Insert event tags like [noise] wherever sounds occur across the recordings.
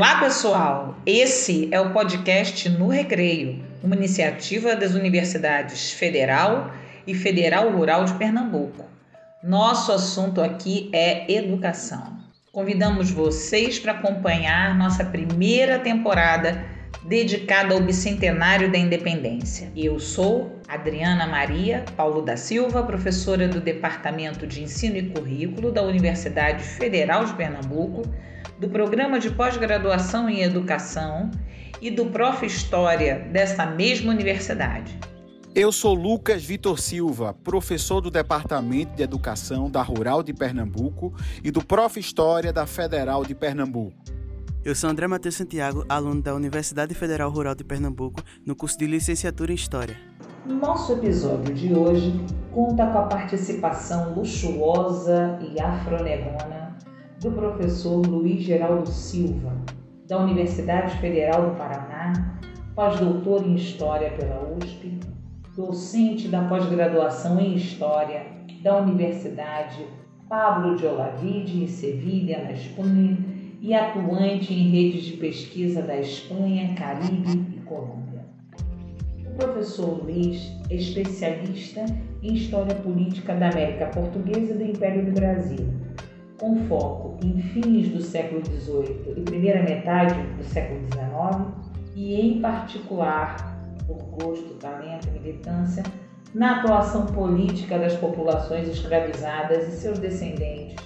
Olá, pessoal! Esse é o podcast No Recreio, uma iniciativa das Universidades Federal e Federal Rural de Pernambuco. Nosso assunto aqui é educação. Convidamos vocês para acompanhar nossa primeira temporada dedicada ao bicentenário da independência. Eu sou Adriana Maria Paulo da Silva, professora do Departamento de Ensino e Currículo da Universidade Federal de Pernambuco do Programa de Pós-Graduação em Educação e do Prof. História dessa mesma universidade. Eu sou Lucas Vitor Silva, professor do Departamento de Educação da Rural de Pernambuco e do Prof. História da Federal de Pernambuco. Eu sou André Matheus Santiago, aluno da Universidade Federal Rural de Pernambuco, no curso de Licenciatura em História. Nosso episódio de hoje conta com a participação luxuosa e afronegona do professor Luiz Geraldo Silva, da Universidade Federal do Paraná, pós-doutor em História pela USP, docente da pós-graduação em História da Universidade Pablo de Olavide, em Sevilha, na Espanha, e atuante em redes de pesquisa da Espanha, Caribe e Colômbia. O professor Luiz é especialista em História Política da América Portuguesa e do Império do Brasil com foco em fins do século XVIII e primeira metade do século XIX, e em particular, por gosto, talento e militância, na atuação política das populações escravizadas e seus descendentes,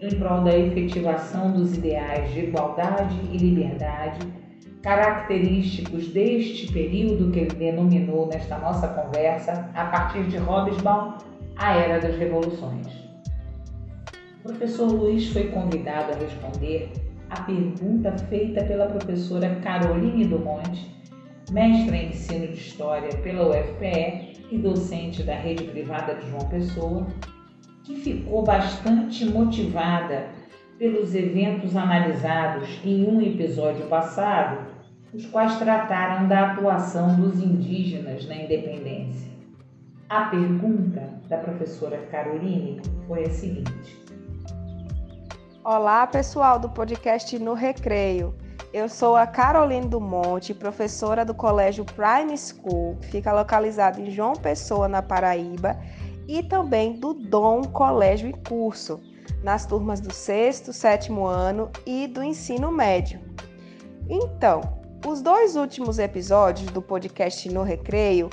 em prol da efetivação dos ideais de igualdade e liberdade, característicos deste período que ele denominou nesta nossa conversa, a partir de Hobsbawm, a Era das Revoluções. Professor Luiz foi convidado a responder a pergunta feita pela professora Caroline Dumont, mestra em ensino de História pela UFPE e docente da rede privada de João Pessoa, que ficou bastante motivada pelos eventos analisados em um episódio passado, os quais trataram da atuação dos indígenas na independência. A pergunta da professora Caroline foi a seguinte: Olá, pessoal do podcast No Recreio. Eu sou a Caroline Dumont, professora do Colégio Prime School, que fica localizado em João Pessoa, na Paraíba, e também do Dom Colégio em Curso, nas turmas do sexto, sétimo ano e do ensino médio. Então, os dois últimos episódios do podcast No Recreio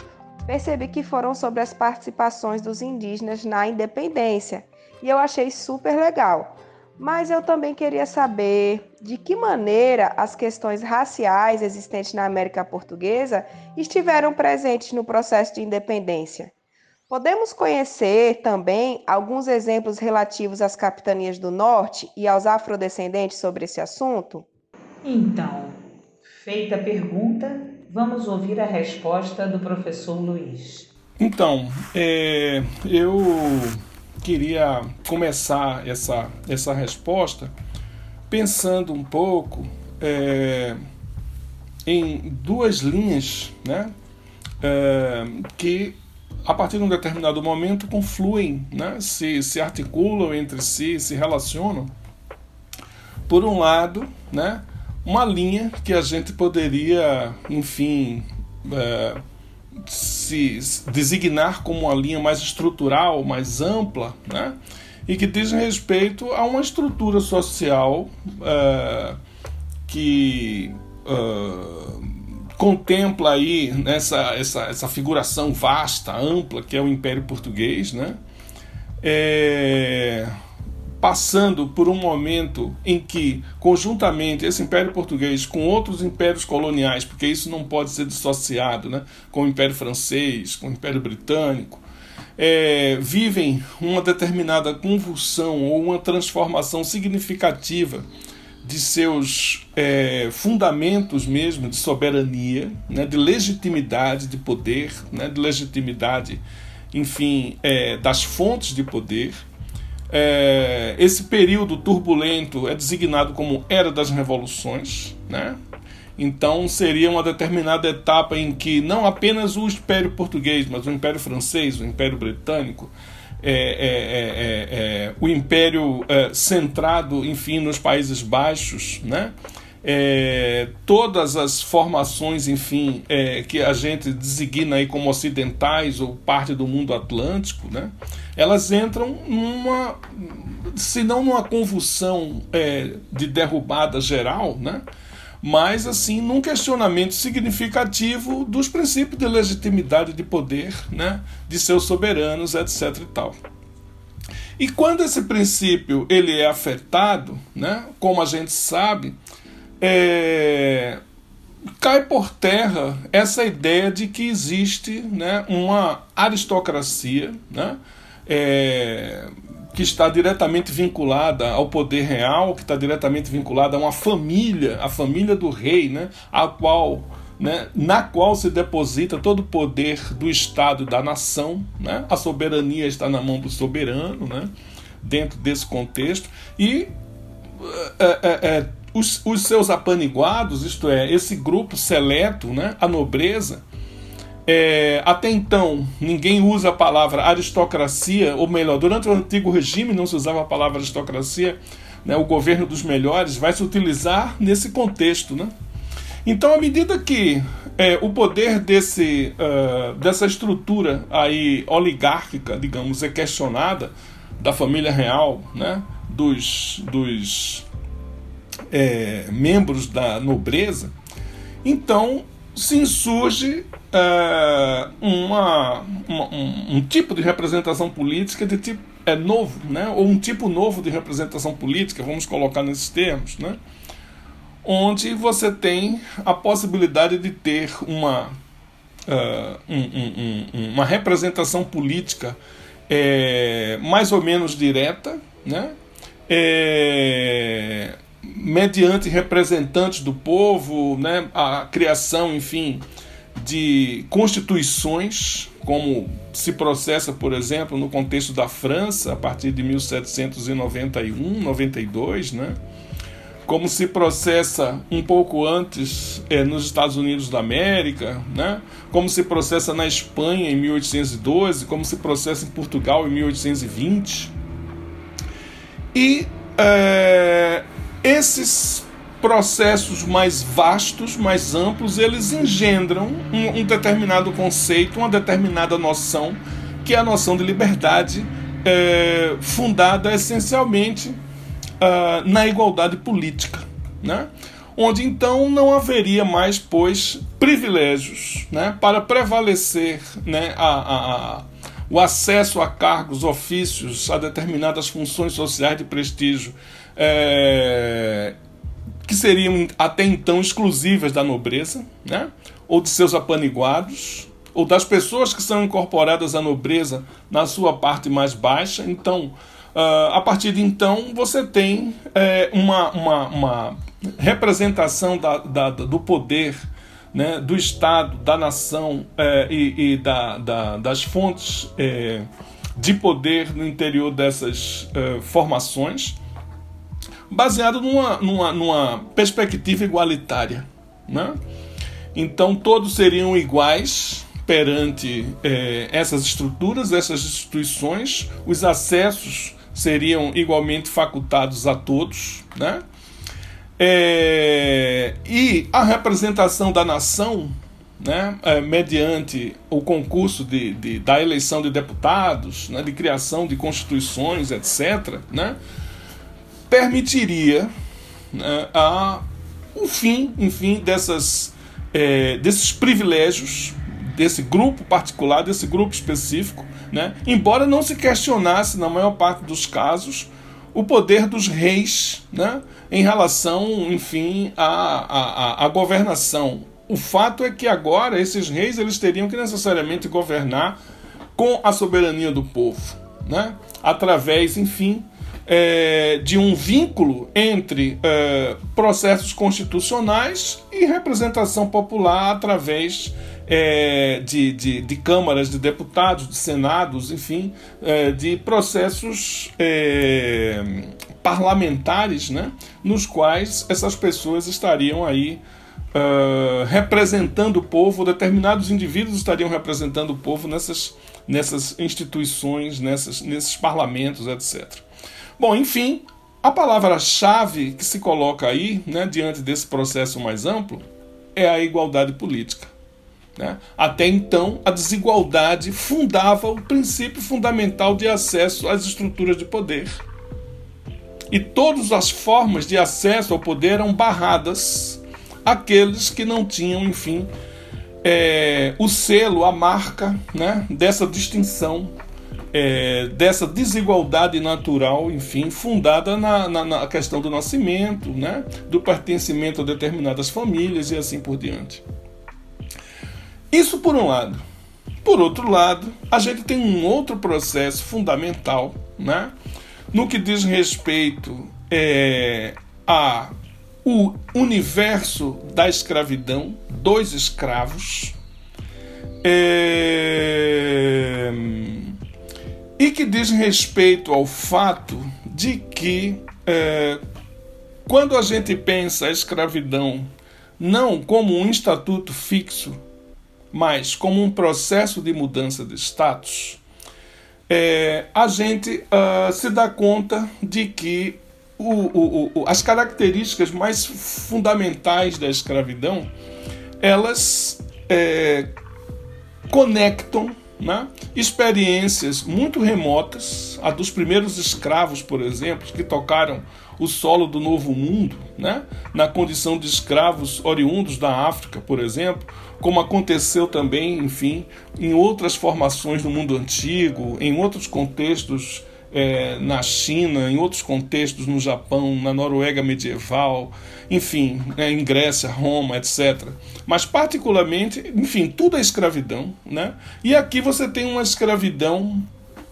percebi que foram sobre as participações dos indígenas na independência e eu achei super legal mas eu também queria saber de que maneira as questões raciais existentes na América Portuguesa estiveram presentes no processo de independência. Podemos conhecer também alguns exemplos relativos às capitanias do Norte e aos afrodescendentes sobre esse assunto? Então, feita a pergunta, vamos ouvir a resposta do professor Luiz. Então, é, eu queria começar essa, essa resposta pensando um pouco é, em duas linhas né, é, que a partir de um determinado momento confluem, né, se, se articulam entre si, se relacionam. Por um lado, né, uma linha que a gente poderia, enfim, é, se designar como uma linha mais estrutural, mais ampla, né? e que diz respeito a uma estrutura social uh, que uh, contempla aí nessa essa, essa figuração vasta, ampla que é o Império Português, né? É, passando por um momento em que, conjuntamente, esse Império Português com outros impérios coloniais, porque isso não pode ser dissociado, né, com o Império Francês, com o Império Britânico, é, vivem uma determinada convulsão ou uma transformação significativa de seus é, fundamentos mesmo de soberania, né, de legitimidade de poder, né, de legitimidade, enfim, é, das fontes de poder é, esse período turbulento é designado como Era das Revoluções, né? Então seria uma determinada etapa em que não apenas o Império Português, mas o Império Francês, o Império Britânico, é, é, é, é o Império centrado, enfim, nos Países Baixos, né? É, todas as formações, enfim, é, que a gente designa aí como ocidentais ou parte do mundo atlântico, né, elas entram numa, se não numa convulsão é, de derrubada geral, né, mas assim num questionamento significativo dos princípios de legitimidade de poder, né, de seus soberanos, etc. e tal. E quando esse princípio ele é afetado, né, como a gente sabe, é, cai por terra essa ideia de que existe né, uma aristocracia né, é, que está diretamente vinculada ao poder real, que está diretamente vinculada a uma família, a família do rei, né, a qual, né, na qual se deposita todo o poder do Estado e da nação. Né, a soberania está na mão do soberano, né, dentro desse contexto, e é, é, é os, os seus apaniguados, isto é, esse grupo seleto, né, a nobreza, é, até então ninguém usa a palavra aristocracia, ou melhor, durante o antigo regime não se usava a palavra aristocracia, né, o governo dos melhores vai se utilizar nesse contexto. Né? Então, à medida que é, o poder desse, uh, dessa estrutura aí oligárquica, digamos, é questionada, da família real, né, dos, dos é, membros da nobreza, então se insurge é, uma, uma um, um, tipo de representação política de tipo é novo, né? ou um tipo novo de representação política, vamos colocar nesses termos, né? onde você tem a possibilidade de ter uma, uh, um, um, uma representação política é, mais ou menos direta, né? É, mediante representantes do povo, né, a criação, enfim, de constituições, como se processa, por exemplo, no contexto da França, a partir de 1791, 92, né? como se processa um pouco antes é, nos Estados Unidos da América, né? como se processa na Espanha em 1812, como se processa em Portugal em 1820. E é, esses processos mais vastos, mais amplos, eles engendram um, um, determinado conceito, uma determinada noção, que é a noção de liberdade, é, fundada essencialmente uh, na igualdade política, né? onde então não haveria mais, pois, privilégios né, para prevalecer né, a, a, a, o acesso a cargos, ofícios, a determinadas funções sociais de prestígio é, que seriam até então exclusivas da nobreza, né? ou de seus apaniguados, ou das pessoas que são incorporadas à nobreza na sua parte mais baixa. Então, uh, a partir de então, você tem é, uma, uma, uma, representação da, da, do poder. Né, do Estado, da nação é, e, e da, da, das fontes é, de poder no interior dessas é, formações baseado numa, numa, numa perspectiva igualitária. Né? Então todos seriam iguais perante é, essas estruturas, essas instituições, os acessos seriam igualmente facultados a todos, né? É, e a representação da nação, né, é, mediante o concurso de, de, da eleição de deputados, né, de criação de constituições, etc., né, permitiria né, a, o fim, enfim, dessas, é, desses privilégios desse grupo particular, desse grupo específico, né? embora não se questionasse, na maior parte dos casos, o poder dos reis né? em relação, enfim, à, à, à governação. O fato é que agora esses reis eles teriam que necessariamente governar com a soberania do povo, né? através, enfim, é, de um vínculo entre é, processos constitucionais e representação popular através é, de, de, de, câmaras de deputados, de senados, enfim, é, de processos é, parlamentares, né, nos quais essas pessoas estariam aí uh, representando o povo, determinados indivíduos estariam representando o povo nessas, nessas instituições, nessas, nesses parlamentos, etc. Bom, enfim, a palavra-chave que se coloca aí, né, diante desse processo mais amplo, é a igualdade política. Né? Até então, a desigualdade fundava o princípio fundamental de acesso às estruturas de poder. E todas as formas de acesso ao poder eram barradas àqueles que não tinham, enfim, é, o selo, a marca né, dessa distinção, é, dessa desigualdade natural, enfim, fundada na, na, na, questão do nascimento, né, do pertencimento a determinadas famílias e assim por diante. Isso por um lado. Por outro lado, a gente tem um outro processo fundamental, né, no que diz respeito é, a o universo da escravidão dos escravos é, e que diz respeito ao fato de que é, quando a gente pensa a escravidão não como um estatuto fixo, mas como um processo de mudança de status, é, a gente uh, se dá conta de que o, o, o, as características mais fundamentais da escravidão elas é, conectam né, experiências muito remotas, a dos primeiros escravos, por exemplo, que tocaram o solo do Novo Mundo, né, na condição de escravos oriundos da África, por exemplo, como aconteceu também, enfim, em outras formações do mundo antigo, em outros contextos é, na China, em outros contextos no Japão, na Noruega medieval, enfim, né, em Grécia, Roma, etc. Mas particularmente, enfim, tudo é escravidão, né? E aqui você tem uma escravidão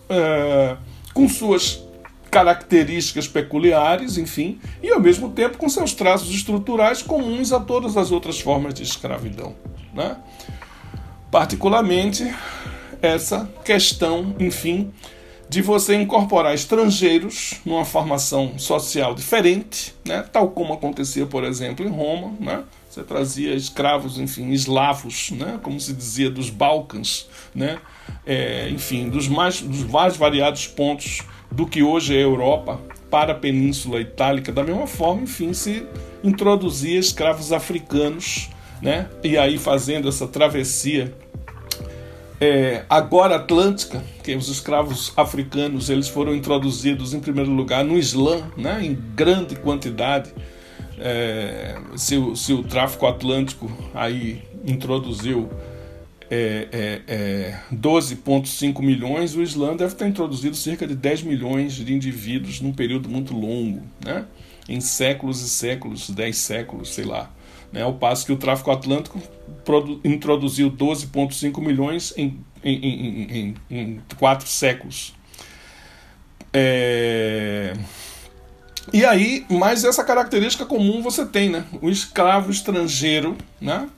é, com suas características peculiares, enfim, e ao mesmo tempo com seus traços estruturais comuns a todas as outras formas de escravidão, né? Particularmente essa questão, enfim, de você incorporar estrangeiros numa formação social diferente, né? tal como acontecia, por exemplo, em Roma. Né? Você trazia escravos, enfim, eslavos, né? como se dizia, dos Balcãs, né? É, enfim, dos mais, dos mais variados pontos do que hoje é a Europa para a Península Itálica. Da mesma forma, enfim, se introduzia escravos africanos, né? e aí fazendo essa travessia é, agora atlântica, que os escravos africanos eles foram introduzidos em primeiro lugar no Islã, né, em grande quantidade. É, se, o, se o tráfico atlântico aí introduziu é, é, 12,5 é, milhões, o Islã deve ter introduzido cerca de 10 milhões de indivíduos num período muito longo, né? em séculos e séculos, 10 séculos, sei lá. Né? Ao passo que o tráfico atlântico introduziu 12,5 milhões em, em, em, em, quatro séculos. É... E aí, mas essa característica comum você tem, né? O escravo estrangeiro, né?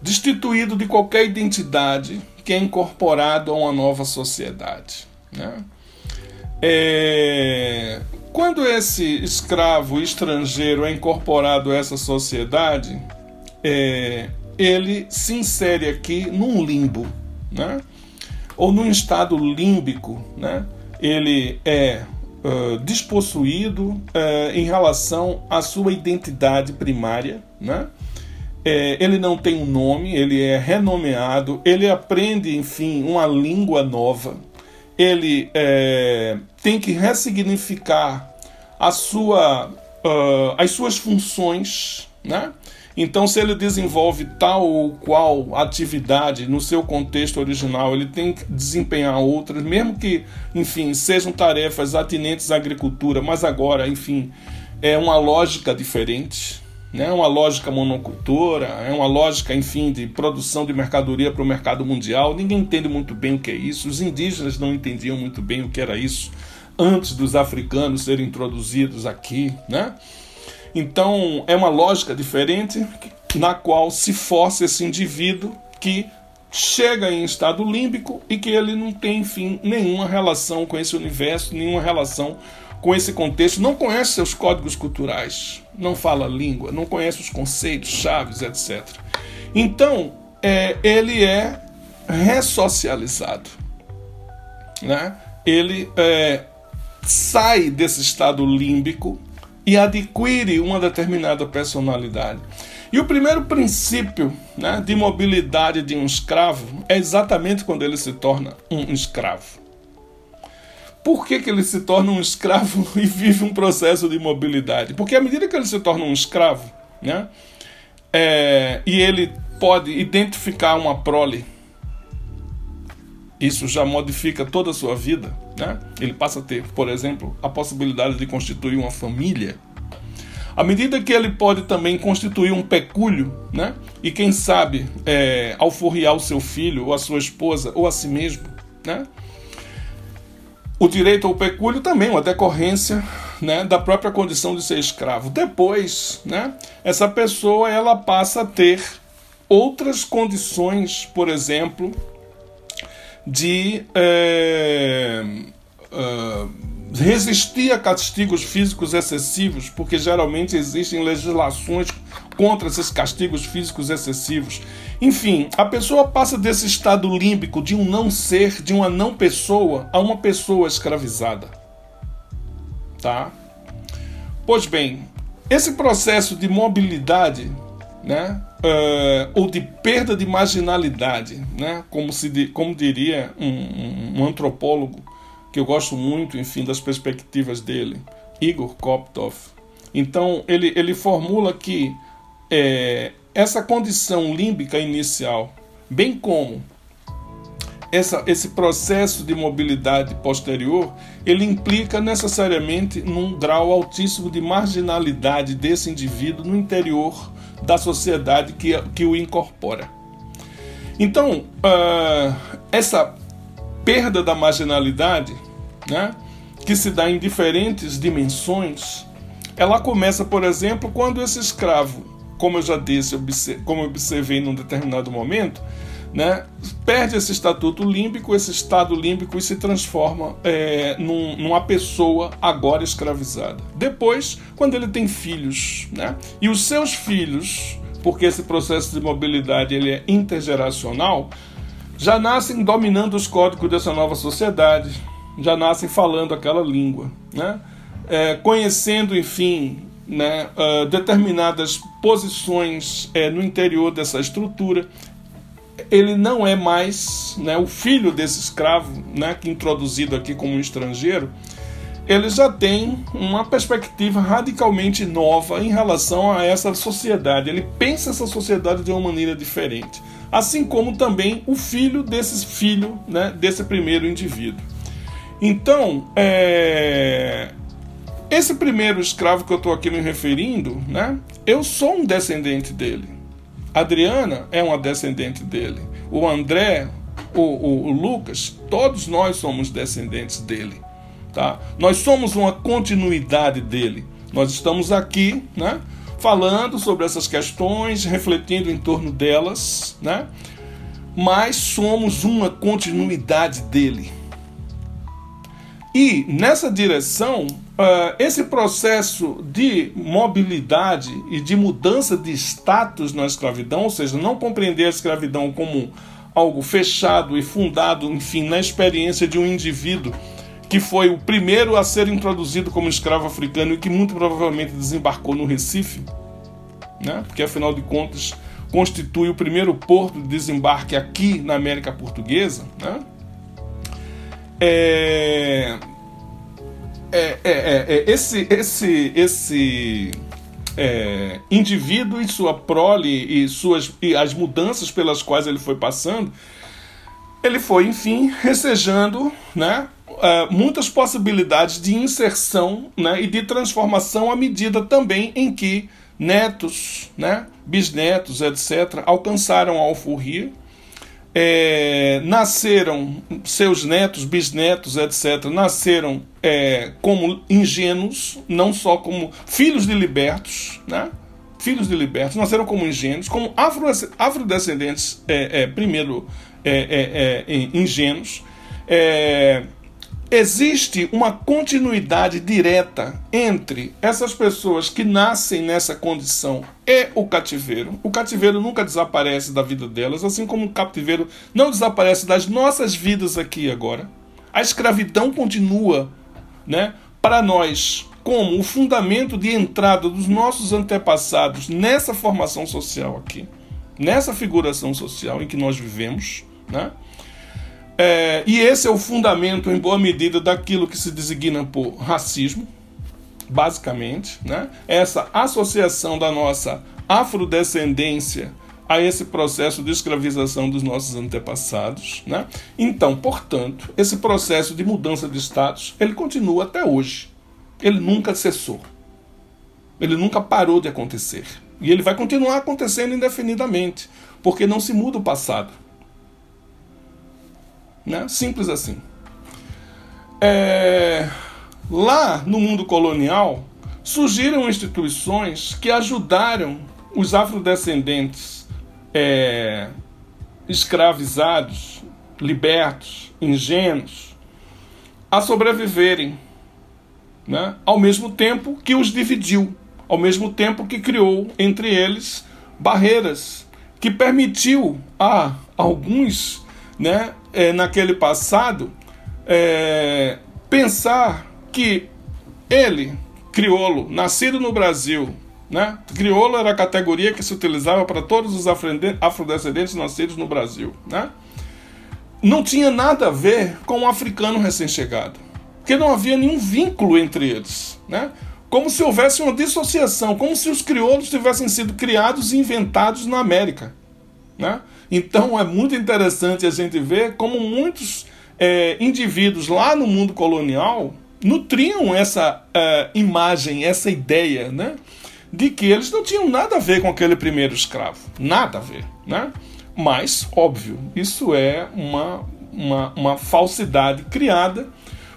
destituído de qualquer identidade, que é incorporado a uma nova sociedade. Né? É... Quando esse escravo estrangeiro é incorporado a essa sociedade, é, ele se insere aqui num limbo, né? ou num estado límbico. Né? Ele é uh, despossuído uh, em relação à sua identidade primária. Né? É, ele não tem um nome, ele é renomeado, ele aprende, enfim, uma língua nova ele é, tem que ressignificar a sua, uh, as suas funções, né? Então, se ele desenvolve tal ou qual atividade no seu contexto original, ele tem que desempenhar outras, mesmo que, enfim, sejam tarefas atinentes à agricultura, mas agora, enfim, é uma lógica diferente, né? uma lógica monocultora, é uma lógica, enfim, de produção de mercadoria para o mercado mundial. Ninguém entende muito bem o que é isso. Os indígenas não entendiam muito bem o que era isso antes dos africanos serem introduzidos aqui, né? Então é uma lógica diferente na qual se força esse indivíduo que chega em estado límbico e que ele não tem, enfim, nenhuma relação com esse universo, nenhuma relação com esse contexto, não conhece seus códigos culturais, não fala língua, não conhece os conceitos, chaves, etc. Então, é, ele é ressocializado. Né? Ele é, sai desse estado límbico e adquire uma determinada personalidade. E o primeiro princípio né, de mobilidade de um escravo é exatamente quando ele se torna um escravo. Por que, que ele se torna um escravo [laughs] e vive um processo de mobilidade? Porque à medida que ele se torna um escravo, né, é, e ele pode identificar uma prole, isso já modifica toda a sua vida. Né? Ele passa a ter, por exemplo, a possibilidade de constituir uma família. À medida que ele pode também constituir um pecúlio, né? e quem sabe é, alforriar o seu filho, ou a sua esposa, ou a si mesmo, né? O direito ao pecúlio também é uma decorrência né, da própria condição de ser escravo. Depois, né, essa pessoa ela passa a ter outras condições, por exemplo, de é, uh, resistir a castigos físicos excessivos, porque geralmente existem legislações contra esses castigos físicos excessivos. Enfim, a pessoa passa desse estado límbico de um não ser, de uma não pessoa, a uma pessoa escravizada. Tá? Pois bem, esse processo de mobilidade, né, uh, ou de perda de marginalidade, né, como, se, como diria um, um, antropólogo que eu gosto muito, enfim, das perspectivas dele, Igor Koptov. Então, ele, ele formula que é, essa condição límbica inicial, bem como essa, esse processo de mobilidade posterior, ele implica necessariamente num grau altíssimo de marginalidade desse indivíduo no interior da sociedade que, que o incorpora. Então, uh, essa perda da marginalidade, né, que se dá em diferentes dimensões, ela começa, por exemplo, quando esse escravo, como eu já disse, como eu observei num determinado momento, né, perde esse estatuto límbico, esse estado límbico e se transforma é, num, numa pessoa agora escravizada. Depois, quando ele tem filhos, né, e os seus filhos, porque esse processo de mobilidade ele é intergeracional, já nascem dominando os códigos dessa nova sociedade, já nascem falando aquela língua, né? É, conhecendo, enfim, né, uh, determinadas posições é, no interior dessa estrutura. Ele não é mais né, o filho desse escravo, né, que introduzido aqui como um estrangeiro, ele já tem uma perspectiva radicalmente nova em relação a essa sociedade. Ele pensa essa sociedade de uma maneira diferente assim como também o filho desse filho, né, desse primeiro indivíduo. Então, é, esse primeiro escravo que eu estou aqui me referindo, né, eu sou um descendente dele. Adriana é uma descendente dele. O André, o, o, o Lucas, todos nós somos descendentes dele. Tá? Nós somos uma continuidade dele. Nós estamos aqui, né? falando sobre essas questões, refletindo em torno delas, né? Mas somos uma continuidade dele. E nessa direção, esse processo de mobilidade e de mudança de status na escravidão, ou seja, não compreender a escravidão como algo fechado e fundado, enfim, na experiência de um indivíduo que foi o primeiro a ser introduzido como escravo africano e que muito provavelmente desembarcou no Recife, né? porque afinal de contas constitui o primeiro porto de desembarque aqui na América Portuguesa. Né? É, é, é, é, esse, esse, esse é, indivíduo e sua prole e, suas, e as mudanças pelas quais ele foi passando, ele foi, enfim, recejando né, uh, muitas possibilidades de inserção né, e de transformação à medida também em que netos, né, bisnetos, etc., alcançaram a alforria. É, nasceram, seus netos, bisnetos, etc., nasceram é, como ingênuos, não só como filhos de libertos, né? filhos de libertos, nasceram como ingênuos, como afro, afrodescendentes, é, é primeiro é, é, ingênuos, existe uma continuidade direta entre essas pessoas que nascem nessa condição e o cativeiro. O cativeiro nunca desaparece da vida delas, assim como o cativeiro não desaparece das nossas vidas aqui agora. A escravidão continua né, para nós como o fundamento de entrada dos nossos antepassados nessa formação social aqui, nessa figuração social em que nós vivemos, né? É, e esse é o fundamento, em boa medida, daquilo que se designa por racismo, basicamente, né? Essa associação da nossa afrodescendência a esse processo de escravização dos nossos antepassados, né? Então, portanto, esse processo de mudança de status, ele continua até hoje. Ele nunca cessou. Ele nunca parou de acontecer. E ele vai continuar acontecendo indefinidamente, porque não se muda o passado. Né? Simples assim. É... Lá no mundo colonial, surgiram instituições que ajudaram os afrodescendentes é, escravizados, libertos, ingênuos, a sobreviverem, né? ao mesmo tempo que os dividiu, ao mesmo tempo que criou entre eles barreiras que permitiu a alguns, né, é, naquele passado, é, pensar que ele, crioulo, nascido no Brasil, né? Crioulo era a categoria que se utilizava para todos os afrodescendentes nascidos no Brasil. Né? Não tinha nada a ver com o africano recém-chegado, porque não havia nenhum vínculo entre eles. Né? Como se houvesse uma dissociação, como se os crioulos tivessem sido criados e inventados na América. Né? Então é muito interessante a gente ver como muitos é, indivíduos lá no mundo colonial nutriam essa é, imagem, essa ideia, né? de que eles não tinham nada a ver com aquele primeiro escravo. Nada a ver. Né? Mas, óbvio, isso é uma, uma, uma falsidade criada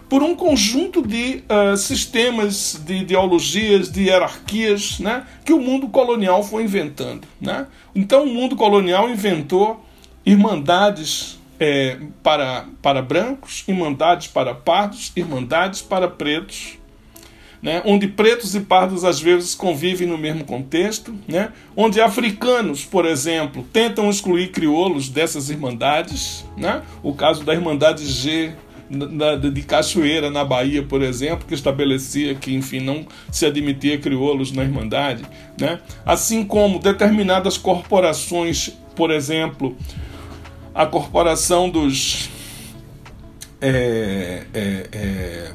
por um conjunto de uh, sistemas, de ideologias, de hierarquias né, que o mundo colonial foi inventando. Né? Então, o mundo colonial inventou irmandades é, para, para brancos, irmandades para pardos, irmandades para pretos, né, onde pretos e pardos às vezes convivem no mesmo contexto, né, onde africanos, por exemplo, tentam excluir crioulos dessas irmandades, né, o caso da Irmandade G de Cachoeira, na Bahia, por exemplo, que estabelecia que, enfim, não se admitia crioulos na Irmandade, né? assim como determinadas corporações, por exemplo, a corporação dos. É, é, é,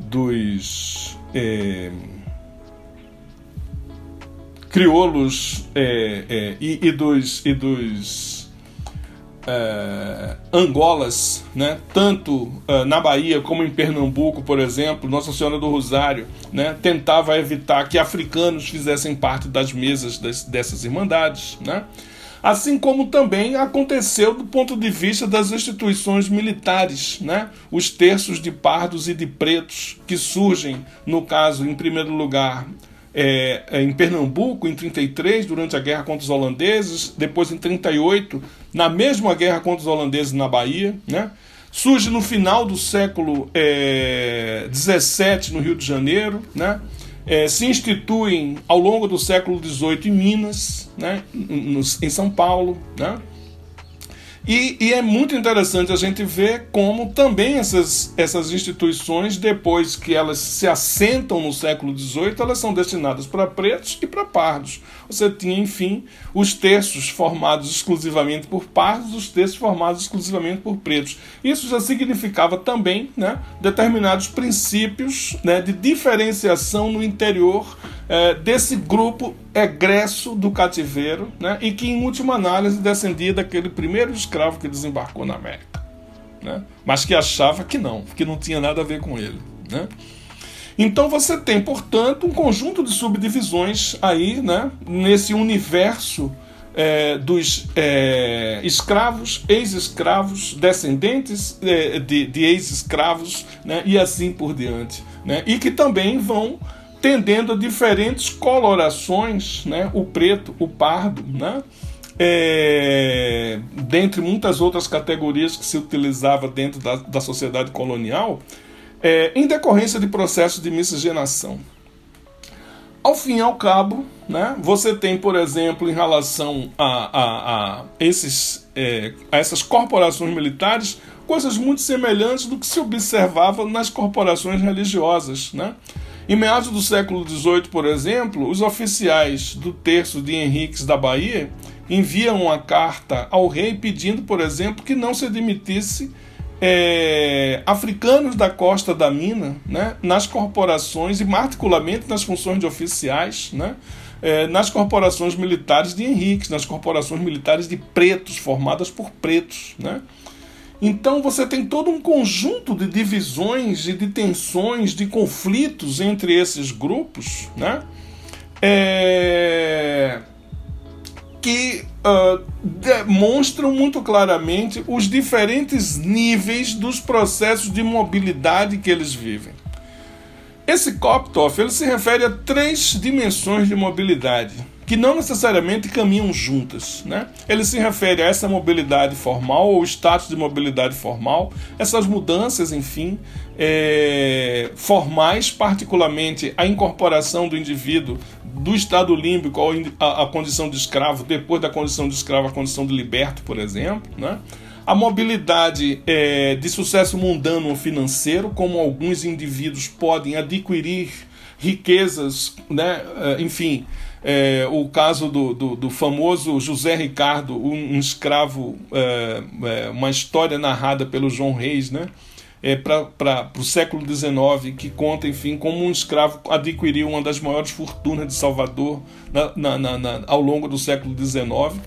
dos é, crioulos é, é, e, e, dos, e dos é, Angolas, né? tanto é, na Bahia como em Pernambuco, por exemplo, Nossa Senhora do Rosário né? tentava evitar que africanos fizessem parte das mesas das, dessas irmandades. Né? assim como também aconteceu do ponto de vista das instituições militares, né? os terços de pardos e de pretos que surgem, no caso, em primeiro lugar, é, é em Pernambuco, em 33, durante a guerra contra os holandeses, depois em 38, na mesma guerra contra os holandeses na Bahia, né? surge no final do século é, 17 no Rio de Janeiro, né? é, se instituem ao longo do século XVIII em Minas, né, em São Paulo, né, e, e, é muito interessante a gente ver como também essas, essas instituições, depois que elas se assentam no século XVIII, elas são destinadas para pretos e para pardos. Você tinha, enfim, os terços formados exclusivamente por pardos, os terços formados exclusivamente por pretos. Isso já significava também né, determinados princípios né, de diferenciação no interior é, desse grupo egresso do cativeiro né, e que, em última análise, descendia daquele primeiro escravo que desembarcou na América, né, mas que achava que não, que não tinha nada a ver com ele. Né. Então você tem, portanto, um conjunto de subdivisões aí, né, nesse universo é, dos é, escravos, ex-escravos, descendentes é, de, de ex-escravos, né, e assim por diante. Né, e que também vão tendendo a diferentes colorações, né? o preto, o pardo, né? É, dentre muitas outras categorias que se utilizava dentro da, da sociedade colonial, é, em decorrência de processos de miscigenação. Ao fim e ao cabo, né, você tem, por exemplo, em relação a, a, a esses, é, a essas corporações militares, coisas muito semelhantes do que se observava nas corporações religiosas. Né? Em meados do século XVIII, por exemplo, os oficiais do terço de Henriques da Bahia enviam uma carta ao rei pedindo, por exemplo, que não se admitisse é, africanos da costa da mina né, nas corporações e, particularmente, nas funções de oficiais, né, é, nas corporações militares de Henriques, nas corporações militares de pretos, formadas por pretos. Né. Então você tem todo um conjunto de divisões e de tensões, de conflitos entre esses grupos, né? É... que uh, demonstram muito claramente os diferentes níveis dos processos de mobilidade que eles vivem. Esse Koptoff ele se refere a três dimensões de mobilidade que não necessariamente caminham juntas. Né? Ele se refere a essa mobilidade formal ou status de mobilidade formal, essas mudanças, enfim, é, formais, particularmente a incorporação do indivíduo do estado límbico à, condição de escravo, depois da condição de escravo à condição de liberto, por exemplo. Né? A mobilidade é, de sucesso mundano ou financeiro, como alguns indivíduos podem adquirir riquezas, né? É, enfim, é, o caso do, do, do, famoso José Ricardo, um, um escravo, é, é, uma história narrada pelo João Reis, né? É, para o século XIX, que conta, enfim, como um escravo adquiriu uma das maiores fortunas de Salvador na, na, na ao longo do século XIX.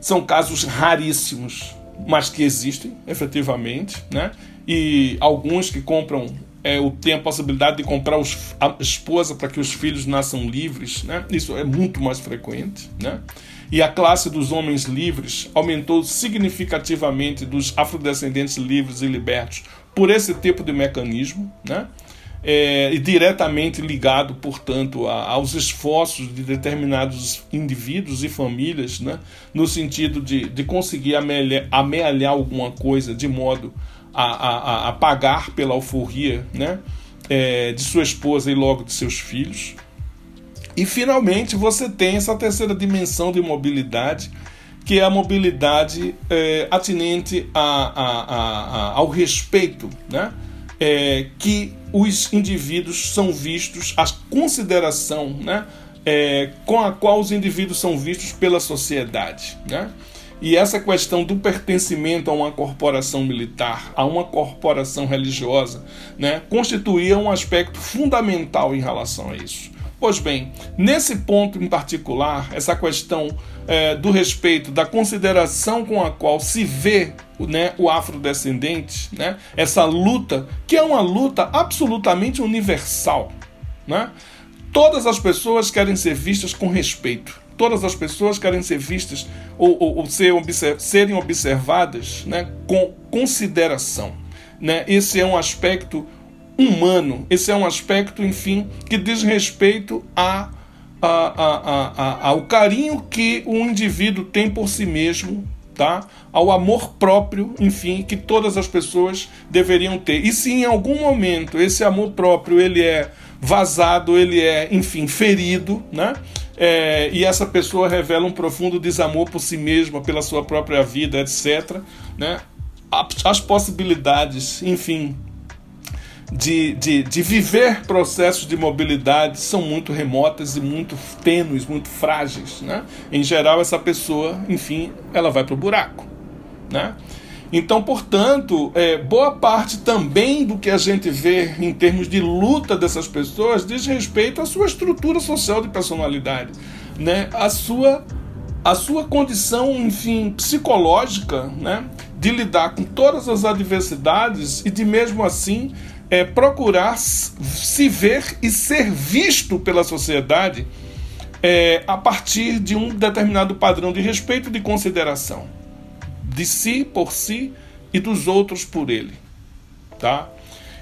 São casos raríssimos, mas que existem efetivamente, né? e alguns que compram é, tem a possibilidade de comprar os, a esposa para que os filhos nasçam livres, né? isso é muito mais frequente. Né? E a classe dos homens livres aumentou significativamente dos afrodescendentes livres e libertos por esse tipo de mecanismo, né? É, e diretamente ligado, portanto, a, aos esforços de determinados indivíduos e famílias, né? no sentido de, de conseguir amealhar, amealhar alguma coisa de modo a, a, a pagar pela alforria né, é, de sua esposa e logo de seus filhos. E finalmente você tem essa terceira dimensão de mobilidade, que é a mobilidade é, atinente a, ao respeito, né? É, que os indivíduos são vistos, a consideração né? É, com a qual os indivíduos são vistos pela sociedade. Né? E essa questão do pertencimento a uma corporação militar, a uma corporação religiosa, né, constituía um aspecto fundamental em relação a isso. Pois bem, nesse ponto em particular, essa questão é, do respeito, da consideração com a qual se vê né, o afrodescendente, né, essa luta, que é uma luta absolutamente universal. Né? Todas as pessoas querem ser vistas com respeito todas as pessoas querem ser vistas ou, ou, ou ser observ serem observadas né, com consideração. Né? Esse é um aspecto humano, esse é um aspecto, enfim, que diz respeito a, a, a, a, ao carinho que o indivíduo tem por si mesmo, tá? ao amor próprio, enfim, que todas as pessoas deveriam ter. E se em algum momento esse amor próprio ele é vazado, ele é, enfim, ferido, né? É, e essa pessoa revela um profundo desamor por si mesma, pela sua própria vida, etc. Né? As possibilidades, enfim, de, de, de viver processos de mobilidade são muito remotas e muito tênues, muito frágeis. Né? Em geral, essa pessoa, enfim, ela vai para o buraco. Né? Então, portanto, é, boa parte também do que a gente vê em termos de luta dessas pessoas diz respeito à sua estrutura social de personalidade, né? a, sua, a sua condição, enfim, psicológica né? de lidar com todas as adversidades e de mesmo assim é, procurar se ver e ser visto pela sociedade é, a partir de um determinado padrão de respeito e de consideração de si por si e dos outros por ele, tá?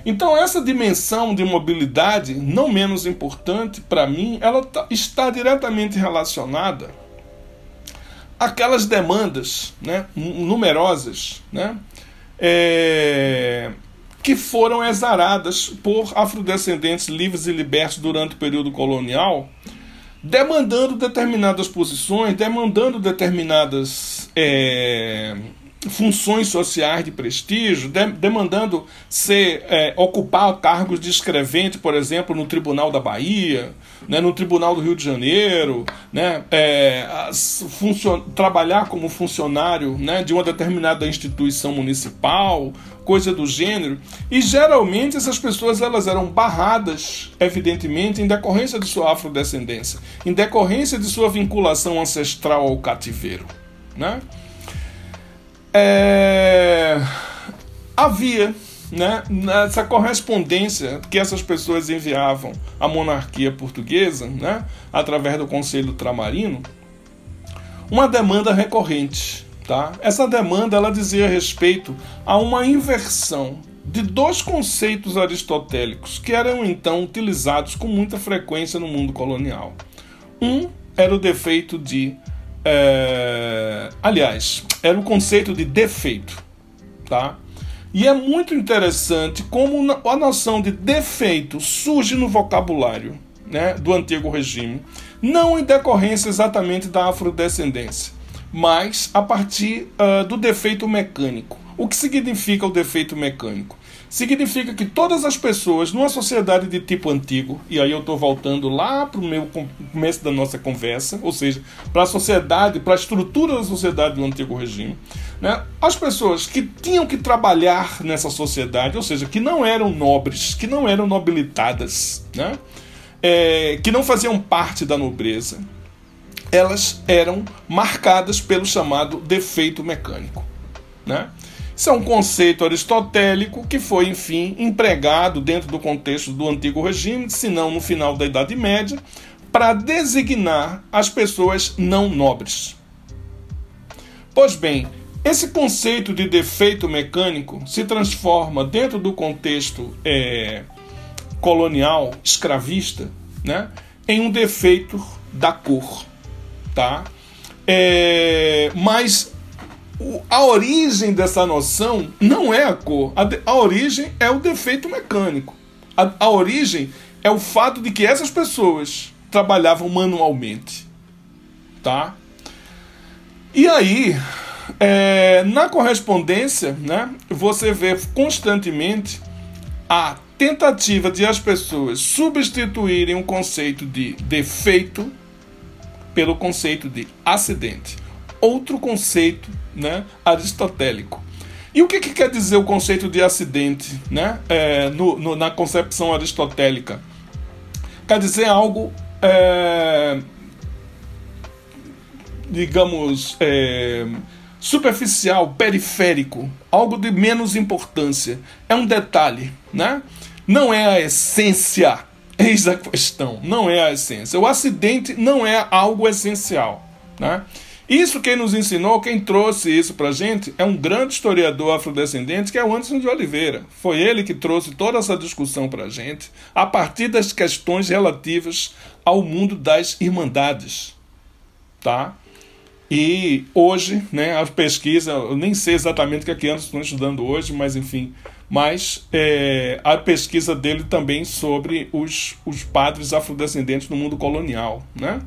Então essa dimensão de mobilidade, não menos importante para mim, ela tá, está diretamente relacionada àquelas demandas, né, numerosas, né, é, que foram exaradas por afrodescendentes livres e libertos durante o período colonial, demandando determinadas posições, demandando determinadas é, funções sociais de prestígio, de, demandando ser é, ocupar cargos de escrevente, por exemplo, no Tribunal da Bahia, né, no Tribunal do Rio de Janeiro, né, é, trabalhar como funcionário né, de uma determinada instituição municipal, coisa do gênero. E geralmente essas pessoas elas eram barradas, evidentemente, em decorrência de sua afrodescendência, em decorrência de sua vinculação ancestral ao cativeiro. Né? É... Havia né, nessa correspondência que essas pessoas enviavam à monarquia portuguesa, né, através do Conselho Tramarino, uma demanda recorrente. Tá? Essa demanda ela dizia respeito a uma inversão de dois conceitos aristotélicos que eram então utilizados com muita frequência no mundo colonial. Um era o defeito de. É... Aliás, era o conceito de defeito. Tá? E é muito interessante como a noção de defeito surge no vocabulário né, do antigo regime, não em decorrência exatamente da afrodescendência, mas a partir uh, do defeito mecânico. O que significa o defeito mecânico? Significa que todas as pessoas numa sociedade de tipo antigo, e aí eu estou voltando lá para o meu começo da nossa conversa, ou seja, para a sociedade, para a estrutura da sociedade do antigo regime, né? as pessoas que tinham que trabalhar nessa sociedade, ou seja, que não eram nobres, que não eram nobilitadas, né? É, que não faziam parte da nobreza, elas eram marcadas pelo chamado defeito mecânico. Né? Isso é um conceito aristotélico que foi, enfim, empregado dentro do contexto do antigo regime, se não no final da Idade Média, para designar as pessoas não nobres. Pois bem, esse conceito de defeito mecânico se transforma dentro do contexto é, colonial, escravista, né, em um defeito da cor, tá? É, mas a origem dessa noção não é a cor. A, a origem é o defeito mecânico. A, a, origem é o fato de que essas pessoas trabalhavam manualmente. Tá? E aí, é, na correspondência, né, você vê constantemente a tentativa de as pessoas substituírem o conceito de defeito pelo conceito de acidente. Outro conceito né, aristotélico. E o que, que quer dizer o conceito de acidente né, é, no, no, na concepção aristotélica? Quer dizer algo, é, digamos, é, superficial, periférico, algo de menos importância. É um detalhe, né? Não é a essência. [laughs] Eis a questão. Não é a essência. O acidente não é algo essencial, né? Isso quem nos ensinou, quem trouxe isso para a gente, é um grande historiador afrodescendente que é o Anderson de Oliveira. Foi ele que trouxe toda essa discussão para a gente a partir das questões relativas ao mundo das irmandades. Tá? E hoje, né, a pesquisa, eu nem sei exatamente o que, é que Anderson está estudando hoje, mas enfim, mas é, a pesquisa dele também sobre os, os padres afrodescendentes no mundo colonial. Né?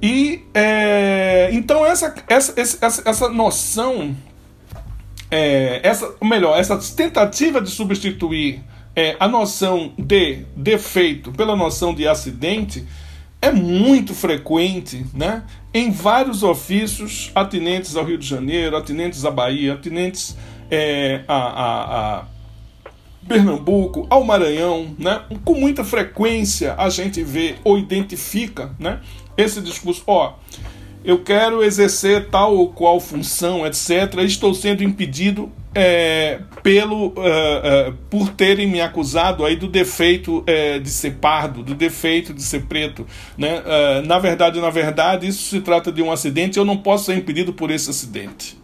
E é, então essa, essa, essa, essa noção, é, essa, ou melhor, essa tentativa de substituir é, a noção de defeito pela noção de acidente é muito frequente né, em vários ofícios atinentes ao Rio de Janeiro, atinentes à Bahia, atinentes é, a, a, a Pernambuco, ao Maranhão, né? com muita frequência a gente vê ou identifica né? Esse discurso, ó, eu quero exercer tal ou qual função, etc., estou sendo impedido é, pelo uh, uh, por terem me acusado aí do defeito uh, de ser pardo, do defeito de ser preto, né? na verdade, na verdade, isso se trata de um acidente. Eu não posso ser impedido por esse acidente,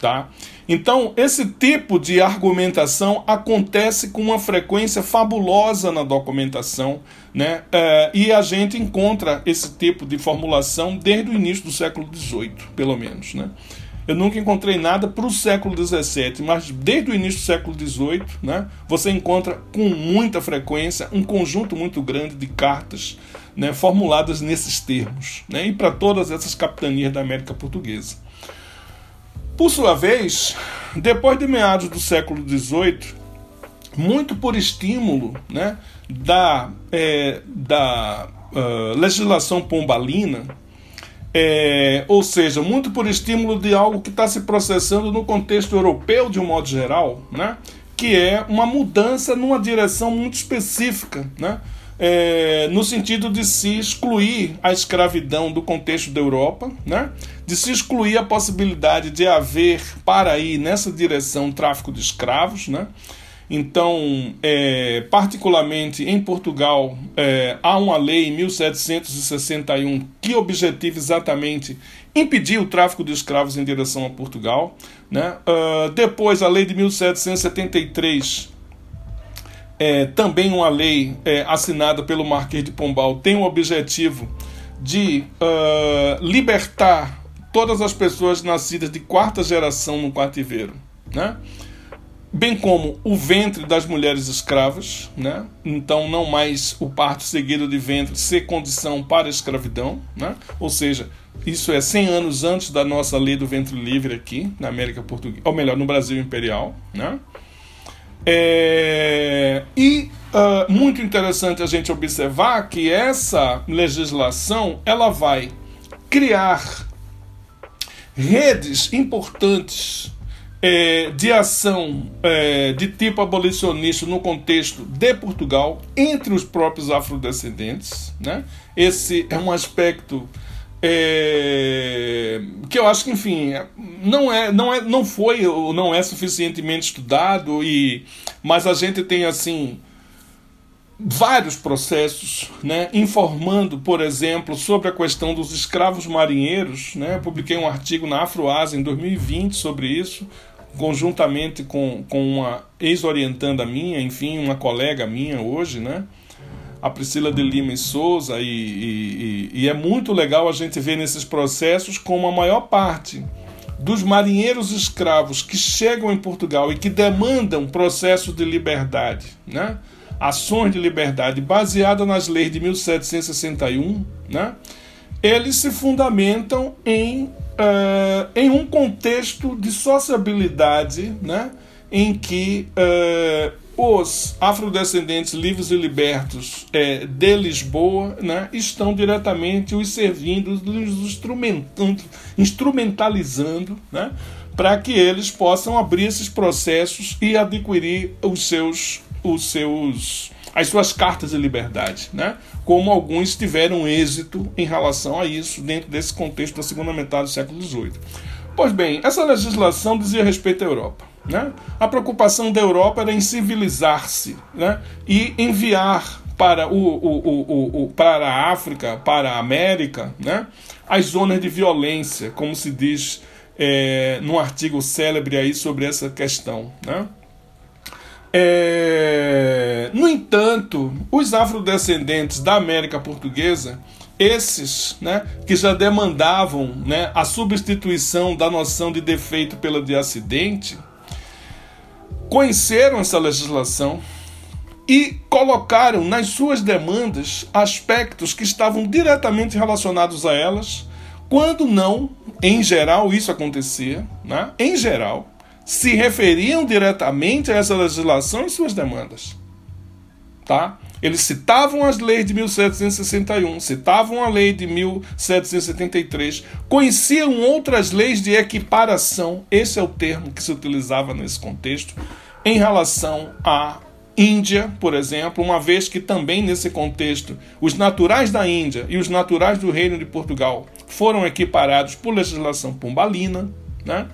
tá? Então, esse tipo de argumentação acontece com uma frequência fabulosa na documentação, né? É, e a gente encontra esse tipo de formulação desde o início do século XVIII, pelo menos, né? Eu nunca encontrei nada para o século XVII, mas desde o início do século XVIII, né, você encontra com muita frequência um conjunto muito grande de cartas né, formuladas nesses termos, né, e para todas essas capitanias da América Portuguesa. Por sua vez, depois de meados do século XVIII, muito por estímulo né, da, é, da uh, legislação pombalina, é, ou seja, muito por estímulo de algo que está se processando no contexto europeu de um modo geral, né, que é uma mudança numa direção muito específica, né, é, no sentido de se excluir a escravidão do contexto da Europa, né? de se excluir a possibilidade de haver para ir nessa direção tráfico de escravos. Né? Então, é, particularmente em Portugal, é, há uma lei em 1761 que objetiva exatamente impedir o tráfico de escravos em direção a Portugal. Né? Uh, depois, a lei de 1773 é, também uma lei é, assinada pelo Marquês de Pombal tem o objetivo de uh, libertar todas as pessoas nascidas de quarta geração no cativeiro, né? bem como o ventre das mulheres escravas, né? então não mais o parto seguido de ventre ser condição para a escravidão, né? ou seja, isso é 100 anos antes da nossa lei do ventre livre aqui na América Portuguesa, ou melhor, no Brasil Imperial. Né? É, e uh, muito interessante a gente observar que essa legislação ela vai criar redes importantes é, de ação é, de tipo abolicionista no contexto de Portugal entre os próprios afrodescendentes. Né? Esse é um aspecto é, que eu acho que, enfim, não é, não é, não foi ou não é suficientemente estudado e, mas a gente tem assim vários processos, né, informando, por exemplo, sobre a questão dos escravos marinheiros, né, eu publiquei um artigo na Afroasa em 2020 sobre isso, conjuntamente com, com uma ex-orientanda minha, enfim, uma colega minha hoje, né, a Priscila de Lima e Souza, e, e, e, é muito legal a gente ver nesses processos como a maior parte dos marinheiros escravos que chegam em Portugal e que demandam processos de liberdade, né? ações de liberdade baseadas nas leis de 1761, né? eles se fundamentam em, uh, em um contexto de sociabilidade né? em que uh, os afrodescendentes livres e libertos é, de Lisboa né, estão diretamente os servindo, os instrumentando, instrumentalizando né, para que eles possam abrir esses processos e adquirir os seus, os seus, as suas cartas de liberdade, né? como alguns tiveram êxito em relação a isso dentro desse contexto da segunda metade do século XVIII. Pois bem, essa legislação dizia respeito à Europa. Né? A preocupação da Europa era em civilizar-se né? e enviar para, o, o, o, para a África, para a América, né? as zonas de violência, como se diz é, num artigo célebre aí sobre essa questão. Né? É, no entanto, os afrodescendentes da América Portuguesa, esses né, que já demandavam né, a substituição da noção de defeito pela de acidente, conheceram essa legislação e colocaram nas suas demandas aspectos que estavam diretamente relacionados a elas, quando não, em geral, isso acontecia, né? em geral, se referiam diretamente a essa legislação em suas demandas. Tá? Eles citavam as leis de 1761, citavam a lei de 1773, conheciam outras leis de equiparação, esse é o termo que se utilizava nesse contexto, em relação à Índia, por exemplo, uma vez que também nesse contexto os naturais da Índia e os naturais do Reino de Portugal foram equiparados por legislação pombalina, né?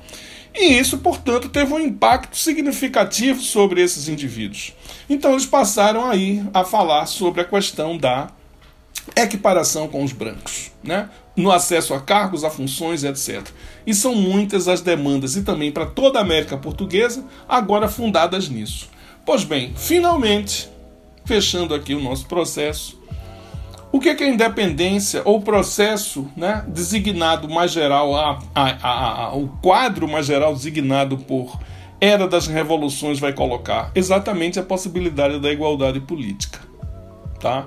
E isso, portanto, teve um impacto significativo sobre esses indivíduos. Então eles passaram aí a falar sobre a questão da equiparação com os brancos, né? no acesso a cargos, a funções, etc. E são muitas as demandas, e também para toda a América Portuguesa, agora fundadas nisso. Pois bem, finalmente, fechando aqui o nosso processo, o que, é a independência ou processo né, designado mais geral, a, a, a, o quadro mais geral designado por Era das Revoluções vai colocar? Exatamente a possibilidade da igualdade política. Tá?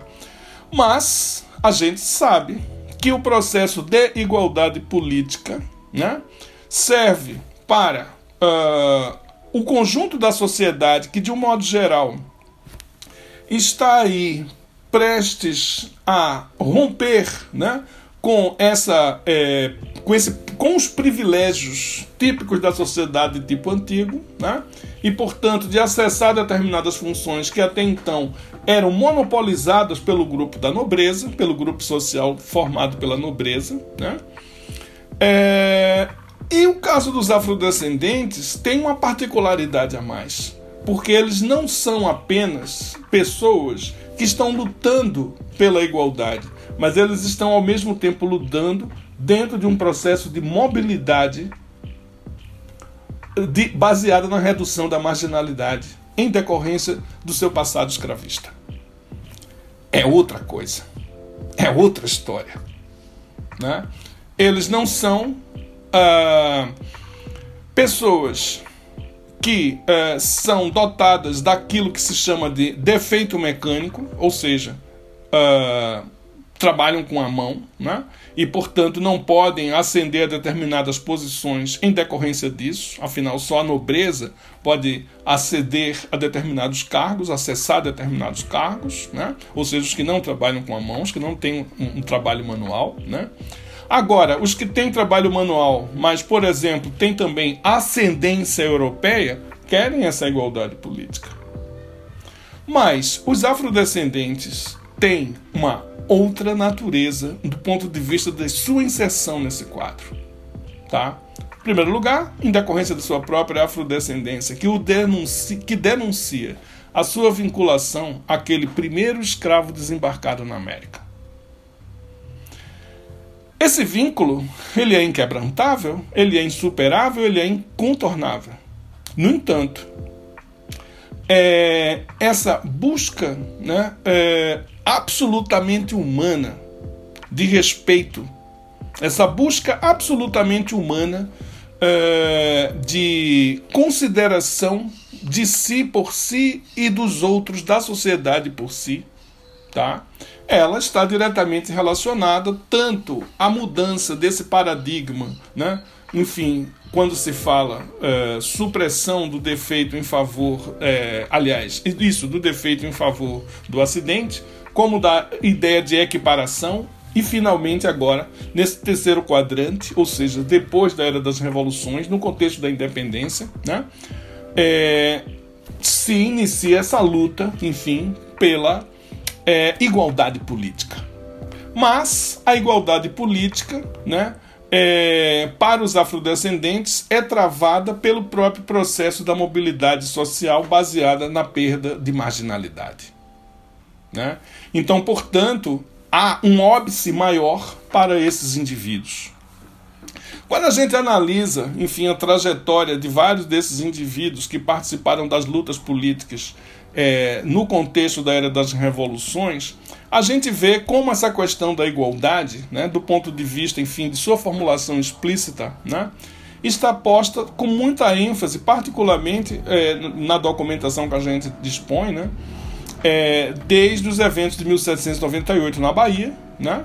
Mas a gente sabe que o processo de igualdade política né, serve para uh, o conjunto da sociedade que, de um modo geral, está aí prestes a romper né, com, essa, é, com, esse, com os privilégios típicos da sociedade de tipo antigo, né, e, portanto, de acessar determinadas funções que até então eram monopolizadas pelo grupo da nobreza, pelo grupo social formado pela nobreza. Né, é, e o caso dos afrodescendentes tem uma particularidade a mais, porque eles não são apenas pessoas que estão lutando pela igualdade, mas eles estão ao mesmo tempo lutando dentro de um processo de mobilidade de, baseado na redução da marginalidade em decorrência do seu passado escravista. É outra coisa, é outra história. Né? Eles não são ah, pessoas que uh, são dotadas daquilo que se chama de defeito mecânico, ou seja, uh, trabalham com a mão, né? e portanto não podem ascender a determinadas posições em decorrência disso, afinal, só a nobreza pode aceder a determinados cargos, acessar determinados cargos, né? ou seja, os que não trabalham com a mão, os que não têm um, um trabalho manual. Né? Agora, os que têm trabalho manual, mas, por exemplo, têm também ascendência europeia, querem essa igualdade política. Mas os afrodescendentes têm uma outra natureza do ponto de vista de sua inserção nesse quadro. Tá? Em primeiro lugar, em decorrência de sua própria afrodescendência, que, o denuncia, que denuncia a sua vinculação àquele primeiro escravo desembarcado na América. Esse vínculo, ele é inquebrantável, ele é insuperável, ele é incontornável. No entanto, é, essa busca né, é, absolutamente humana de respeito, essa busca absolutamente humana é, de consideração de si por si e dos outros, da sociedade por si, tá? ela está diretamente relacionada tanto à mudança desse paradigma, né? enfim, quando se fala é, supressão do defeito em favor, é, aliás, isso, do defeito em favor do acidente, como da ideia de equiparação, e finalmente agora, nesse terceiro quadrante, ou seja, depois da Era das Revoluções, no contexto da independência, né? É, se inicia essa luta, enfim, pela é, igualdade política. Mas a igualdade política, né, é, para os afrodescendentes, é travada pelo próprio processo da mobilidade social baseada na perda de marginalidade. Né? Então, portanto, há um óbice maior para esses indivíduos. Quando a gente analisa, enfim, a trajetória de vários desses indivíduos que participaram das lutas políticas é, no contexto da era das revoluções, a gente vê como essa questão da igualdade, né, do ponto de vista, enfim, de sua formulação explícita, né, está posta com muita ênfase, particularmente é, na documentação que a gente dispõe, né, é, desde os eventos de 1798 na Bahia, né,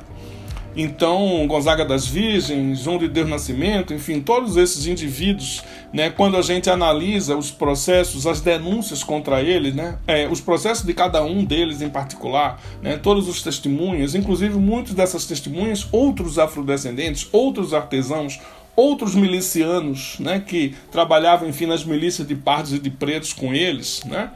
então, Gonzaga das Virgens, João de Deus Nascimento, enfim, todos esses indivíduos, né, quando a gente analisa os processos, as denúncias contra eles, né, é, os processos de cada um deles em particular, né, todos os testemunhos, inclusive muitos dessas testemunhas, outros afrodescendentes, outros artesãos, outros milicianos né, que trabalhavam, enfim, nas milícias de pardos e de pretos com eles, né,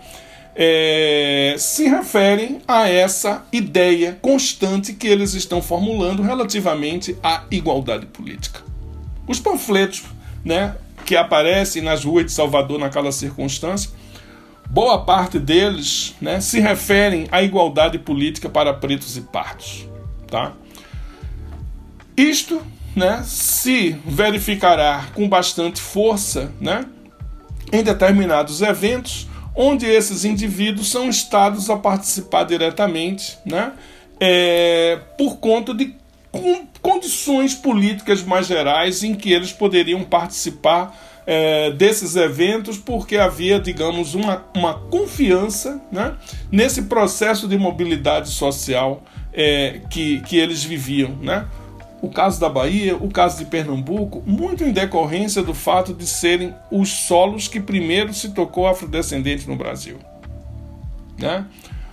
é, se referem a essa ideia constante que eles estão formulando relativamente à igualdade política. Os panfletos né, que aparecem nas ruas de Salvador naquela circunstância, boa parte deles né, se referem à igualdade política para pretos e pardos. Tá? Isto né, se verificará com bastante força né, em determinados eventos onde esses indivíduos são estados a participar diretamente, né, é, por conta de condições políticas mais gerais em que eles poderiam participar é, desses eventos porque havia, digamos, uma, uma confiança né, nesse processo de mobilidade social é, que, que eles viviam. Né? O caso da Bahia, o caso de Pernambuco, muito em decorrência do fato de serem os solos que primeiro se tocou afrodescendente no Brasil. Né?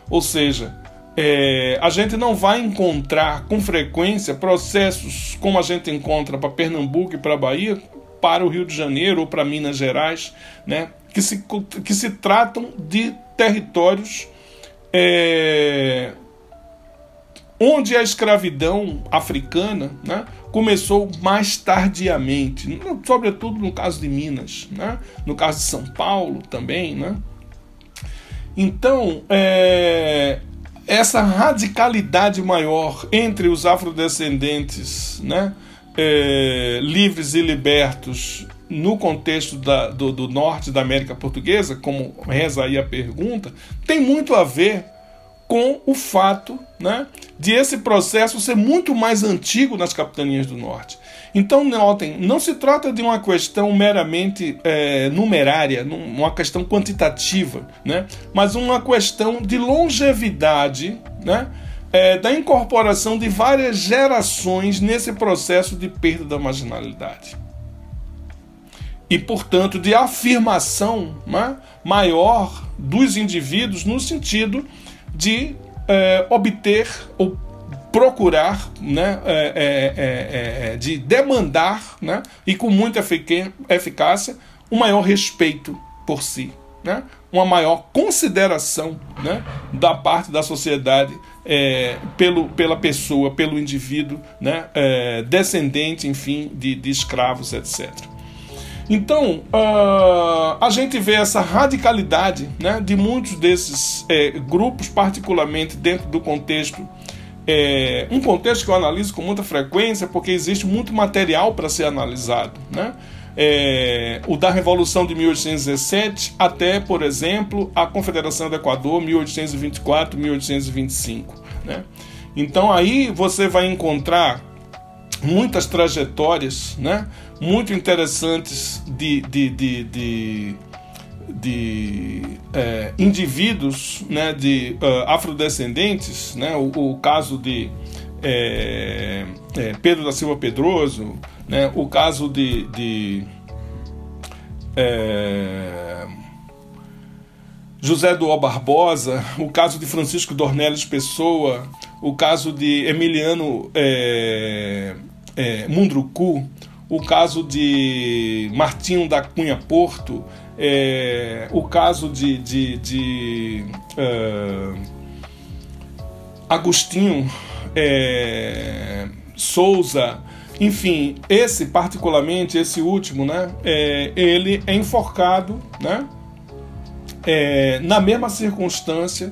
Ou seja, é, a gente não vai encontrar com frequência processos como a gente encontra para Pernambuco e para Bahia, para o Rio de Janeiro ou para Minas Gerais, né? que, se, que se tratam de territórios é, onde a escravidão africana né, começou mais tardiamente, sobretudo no caso de Minas, né, no caso de São Paulo também. Né. Então, é, essa radicalidade maior entre os afrodescendentes né, é, livres e libertos no contexto da, do, do norte da América Portuguesa, como reza aí a pergunta, tem muito a ver com o fato né, de esse processo ser muito mais antigo nas capitanias do norte. Então, notem, não se trata de uma questão meramente é, numerária, uma questão quantitativa, né, mas uma questão de longevidade né, é, da incorporação de várias gerações nesse processo de perda da marginalidade. E, portanto, de afirmação né, maior dos indivíduos no sentido de é, obter ou procurar, né, é é, é, é, de demandar, né, e com muita eficácia, um maior respeito por si, né, uma maior consideração né, da parte da sociedade é, pelo, pela pessoa, pelo indivíduo, né, descendente, enfim, de, de escravos, etc. Então, uh, a gente vê essa radicalidade né, de muitos desses é, grupos, particularmente dentro do contexto, é, um contexto que eu analiso com muita frequência, porque existe muito material para ser analisado. Né? É, o da Revolução de 1817 até, por exemplo, a Confederação do Equador, 1824-1825. Né? Então aí você vai encontrar muitas trajetórias, né? Muito interessantes de, de, de, de, de é, indivíduos né, de uh, afrodescendentes, né, o, o caso de é, é, Pedro da Silva Pedroso, né, o caso de, de é, José do Barbosa, o caso de Francisco Dornelles Pessoa, o caso de Emiliano é, Mundrucu, o caso de Martinho da Cunha Porto, é, o caso de, de, de uh, Agostinho é, Souza, enfim, esse particularmente, esse último, né, é, ele é enforcado, né, é, na mesma circunstância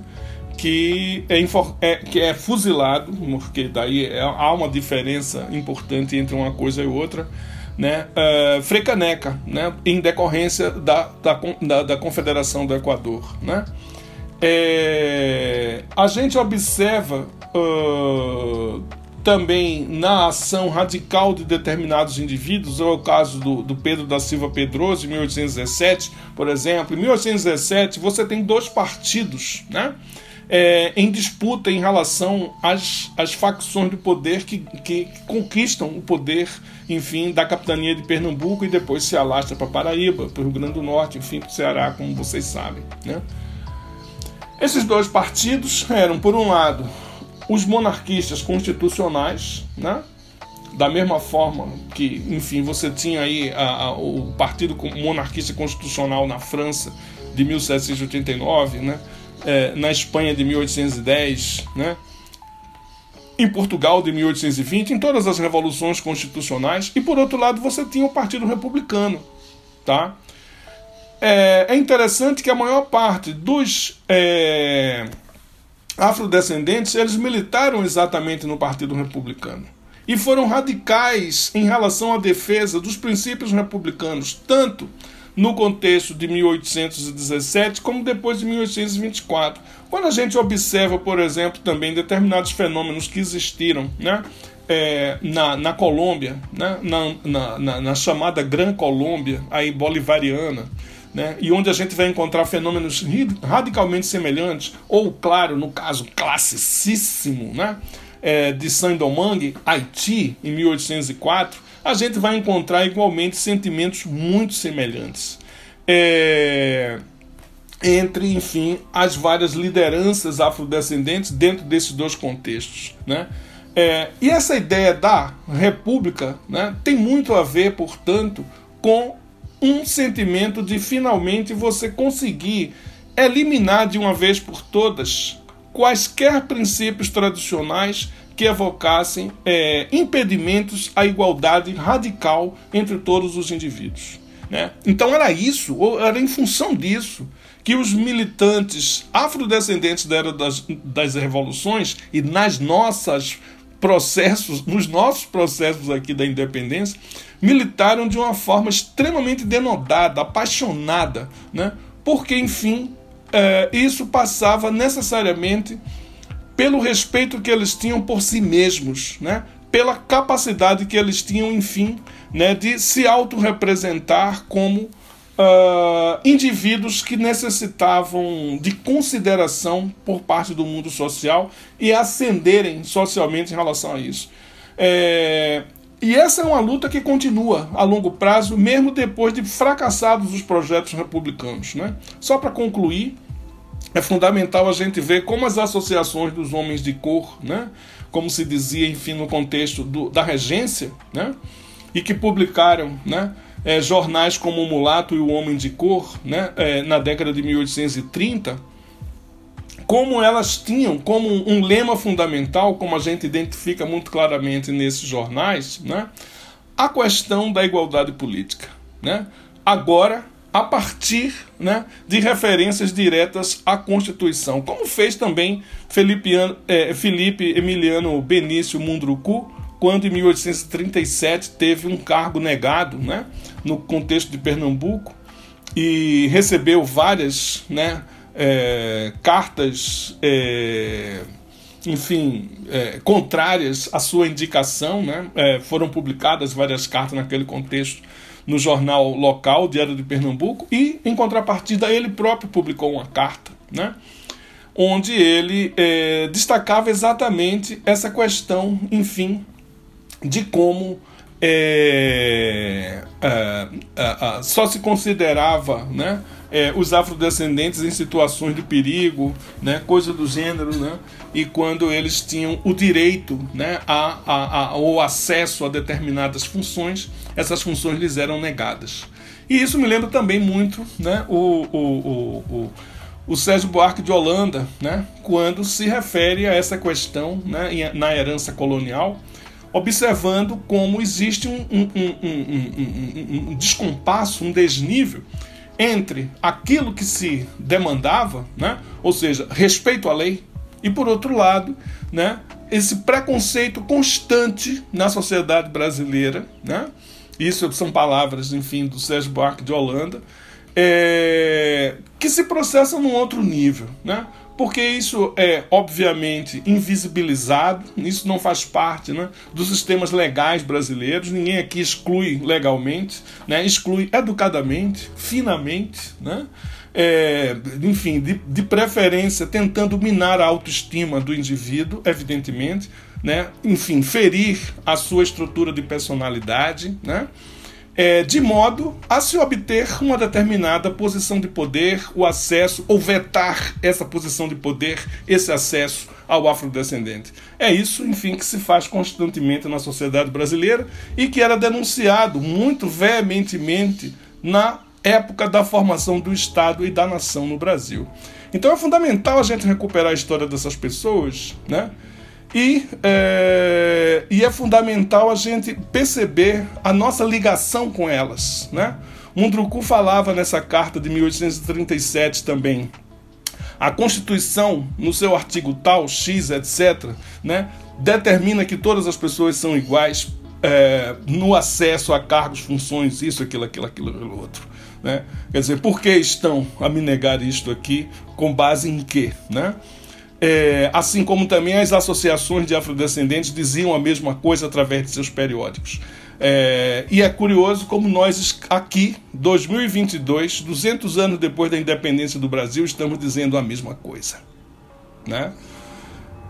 que é, é, que é fuzilado, porque daí é, há uma diferença importante entre uma coisa e outra, né, uh, Frecaneca, né, em decorrência da, da, da, Confederação do Equador. Né. É, a gente observa uh, também na ação radical de determinados indivíduos, é o caso do, do Pedro da Silva Pedroso, em 1817, por exemplo. Em 1817, você tem dois partidos, né? É, em disputa em relação às, às facções do poder que, que conquistam o poder, enfim, da capitania de Pernambuco e depois se alastra para Paraíba, para o Rio Grande do Norte, enfim, para o Ceará, como vocês sabem. Né? Esses dois partidos eram, por um lado, os monarquistas constitucionais, né? da mesma forma que, enfim, você tinha aí a, a, o Partido Monarquista Constitucional na França de 1789, né? É, na Espanha de 1810, né? em Portugal de 1820, em todas as revoluções constitucionais, e por outro lado você tinha o Partido Republicano. Tá? É, é interessante que a maior parte dos é, afrodescendentes eles militaram exatamente no Partido Republicano e foram radicais em relação à defesa dos princípios republicanos, tanto no contexto de 1817 como depois de 1824. Quando a gente observa, por exemplo, também determinados fenômenos que existiram né, é, na, na Colômbia, né, na, na, na, na chamada Gran Colômbia, aí bolivariana, né, e onde a gente vai encontrar fenômenos radicalmente semelhantes, ou, claro, no caso classicíssimo, né, é, de Saint-Domingue, Haiti, em 1804, a gente vai encontrar igualmente sentimentos muito semelhantes. É, entre, enfim, as várias lideranças afrodescendentes dentro desses dois contextos. Né? É, e essa ideia da república né, tem muito a ver, portanto, com um sentimento de finalmente você conseguir eliminar de uma vez por todas quaisquer princípios tradicionais que evocassem é, impedimentos à igualdade radical entre todos os indivíduos. Né? Então era isso, ou era em função disso, que os militantes afrodescendentes da era das, das revoluções e nas nossas processos, nos nossos processos aqui da independência, militaram de uma forma extremamente denodada, apaixonada, né? porque, enfim, é, isso passava necessariamente pelo respeito que eles tinham por si mesmos, né? pela capacidade que eles tinham, enfim, né, de se autorrepresentar como uh, indivíduos que necessitavam de consideração por parte do mundo social e ascenderem socialmente em relação a isso. É, e essa é uma luta que continua a longo prazo, mesmo depois de fracassados os projetos republicanos. Né? Só para concluir, é fundamental a gente ver como as associações dos homens de cor, né, como se dizia, enfim, no contexto do, da regência, né, e que publicaram né, é, jornais como o Mulato e o Homem de Cor né, é, na década de 1830, como elas tinham como um lema fundamental, como a gente identifica muito claramente nesses jornais, né, a questão da igualdade política. Né? Agora, a partir né, de referências diretas à Constituição, como fez também Felipe, é, Felipe Emiliano Benício Mundrucu, quando em 1837 teve um cargo negado né, no contexto de Pernambuco e recebeu várias né, é, cartas, é, enfim, é, contrárias à sua indicação. Né, é, foram publicadas várias cartas naquele contexto no jornal local, Diário de Pernambuco, e, em contrapartida, ele próprio publicou uma carta, né? onde ele é, destacava exatamente essa questão, enfim, de como é, só se considerava né, é, os afrodescendentes em situações de perigo, né, coisa do gênero, né, e quando eles tinham o direito né, a, a, a, ou acesso a determinadas funções, essas funções lhes eram negadas. E isso me lembra também muito né, o, o, o, o o Sérgio Buarque de Holanda, né, quando se refere a essa questão né, na herança colonial, observando como existe um, um, um, um, descompasso, um desnível entre aquilo que se demandava, né? ou seja, respeito à lei, e por outro lado, né, esse preconceito constante na sociedade brasileira, né? isso são palavras, enfim, do Sérgio Buarque de Holanda, é, que se processa num outro nível. Né? Porque isso é obviamente invisibilizado, isso não faz parte né, dos sistemas legais brasileiros, ninguém aqui exclui legalmente, né, exclui educadamente, finamente, né, é, enfim, de, de preferência tentando minar a autoestima do indivíduo, evidentemente, né, enfim, ferir a sua estrutura de personalidade, né, é, de modo a se obter uma determinada posição de poder, o acesso, ou vetar essa posição de poder, esse acesso ao afrodescendente. É isso, enfim, que se faz constantemente na sociedade brasileira e que era denunciado muito veementemente na época da formação do Estado e da nação no Brasil. Então é fundamental a gente recuperar a história dessas pessoas, né? E é, e é fundamental a gente perceber a nossa ligação com elas. Né? Mundruku falava nessa carta de 1837 também. A Constituição, no seu artigo tal, X, etc., né, determina que todas as pessoas são iguais é, no acesso a cargos, funções, isso, aquilo, aquilo, aquilo, aquilo outro. Né? Quer dizer, por que estão a me negar isto aqui? Com base em quê? Né? É, assim como também as associações de afrodescendentes diziam a mesma coisa através de seus periódicos. É, e é curioso como nós aqui, 2022, 200 anos depois da independência do Brasil, estamos dizendo a mesma coisa. Né?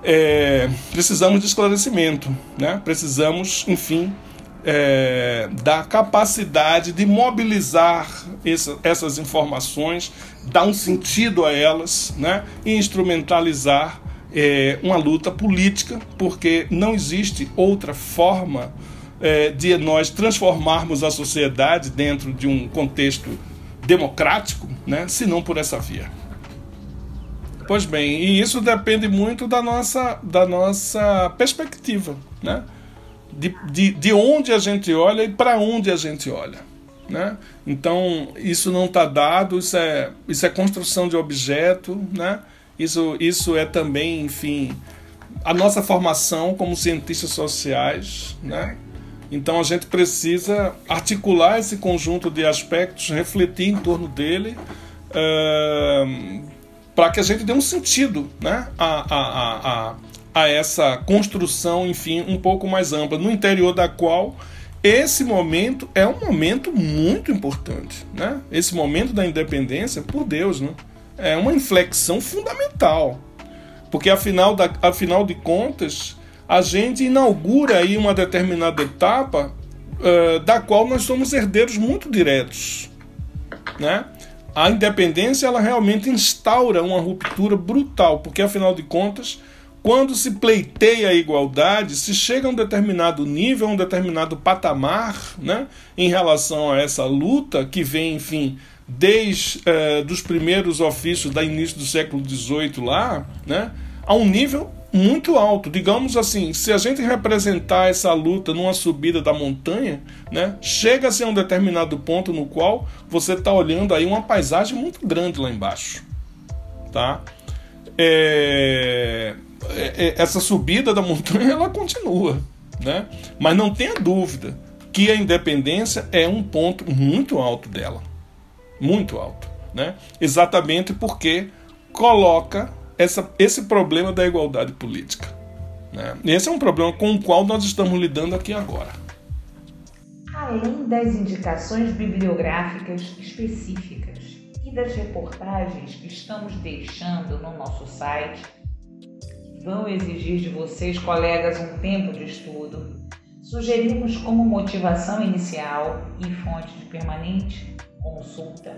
é, precisamos de esclarecimento, né? precisamos, enfim, é, da capacidade de mobilizar essa, essas informações, dar um sentido a elas né? e instrumentalizar é, uma luta política, porque não existe outra forma é, de nós transformarmos a sociedade dentro de um contexto democrático, né, se não por essa via. Pois bem, e isso depende muito da nossa, da nossa perspectiva, né? De, de, de onde a gente olha e para onde a gente olha. Né? Então, isso não está dado, isso é, isso é construção de objeto, né? isso, isso é também, enfim, a nossa formação como cientistas sociais. Né? Então, a gente precisa articular esse conjunto de aspectos, refletir em torno dele. Uh, para que a gente dê um sentido né, a, a, a, a essa construção, enfim, um pouco mais ampla, no interior da qual esse momento é um momento muito importante. Né? Esse momento da independência, por Deus, né? é uma inflexão fundamental. Porque, afinal, da, afinal de contas, a gente inaugura aí uma determinada etapa uh, da qual nós somos herdeiros muito diretos. Né? a independência ela realmente instaura uma ruptura brutal, porque afinal de contas, quando se pleiteia a igualdade, se chega a um determinado nível, a um determinado patamar, né, em relação a essa luta que vem, enfim, desde eh, dos primeiros ofícios da início do século XVIII lá, né, a um nível muito alto. Digamos assim, se a gente representar essa luta numa subida da montanha, né, chega-se a um determinado ponto no qual você está olhando aí uma paisagem muito grande lá embaixo. Tá? É, essa subida da montanha ela continua, né? mas não tenha dúvida que a independência é um ponto muito alto dela. Muito alto. Né? Exatamente porque coloca essa, esse problema da igualdade política. Né? Esse é um problema com o qual nós estamos lidando aqui agora. Além das indicações bibliográficas específicas e das reportagens que estamos deixando no nosso site, vão exigir de vocês, colegas, um tempo de estudo, sugerimos como motivação inicial e fonte de permanente consulta.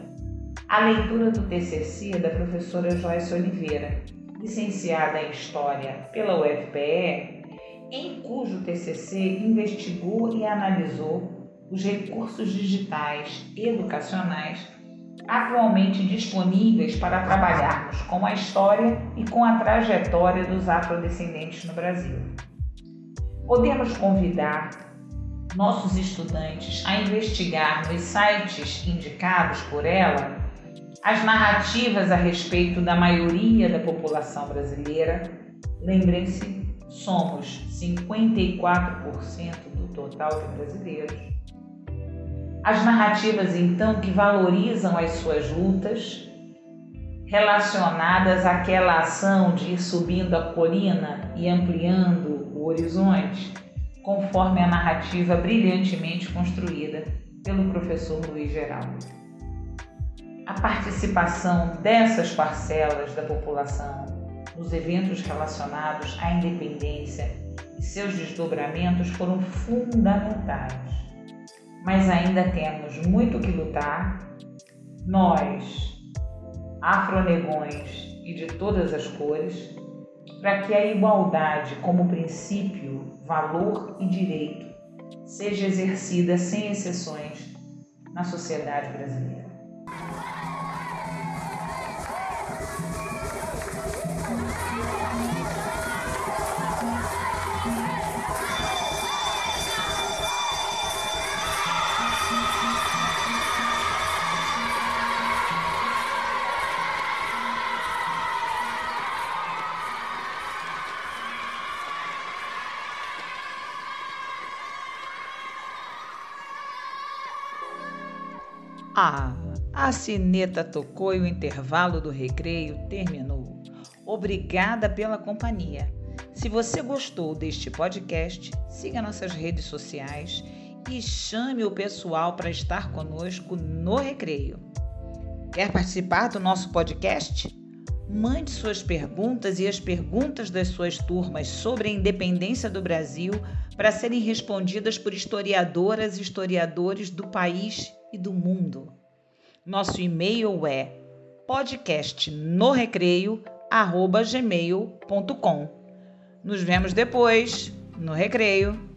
A leitura do TCC da professora Joyce Oliveira, licenciada em História pela UFPE, em cujo TCC investigou e analisou os recursos digitais educacionais atualmente disponíveis para trabalharmos com a história e com a trajetória dos afrodescendentes no Brasil. Podemos convidar nossos estudantes a investigar nos sites indicados por ela as narrativas a respeito da maioria da população brasileira. Lembrem-se, somos 54% do total de brasileiros. As narrativas, então, que valorizam as suas lutas, relacionadas àquela ação de ir subindo a colina e ampliando o horizonte, conforme a narrativa brilhantemente construída pelo professor Luiz Geraldo a participação dessas parcelas da população nos eventos relacionados à independência e seus desdobramentos foram fundamentais. Mas ainda temos muito que lutar, nós, afronegões e de todas as cores, para que a igualdade como princípio, valor e direito seja exercida sem exceções na sociedade brasileira. A sineta tocou e o intervalo do recreio terminou. Obrigada pela companhia. Se você gostou deste podcast, siga nossas redes sociais e chame o pessoal para estar conosco no recreio. Quer participar do nosso podcast? Mande suas perguntas e as perguntas das suas turmas sobre a independência do Brasil para serem respondidas por historiadoras e historiadores do país e do mundo. Nosso e-mail é podcastnorecreio@gmail.com. Nos vemos depois no recreio.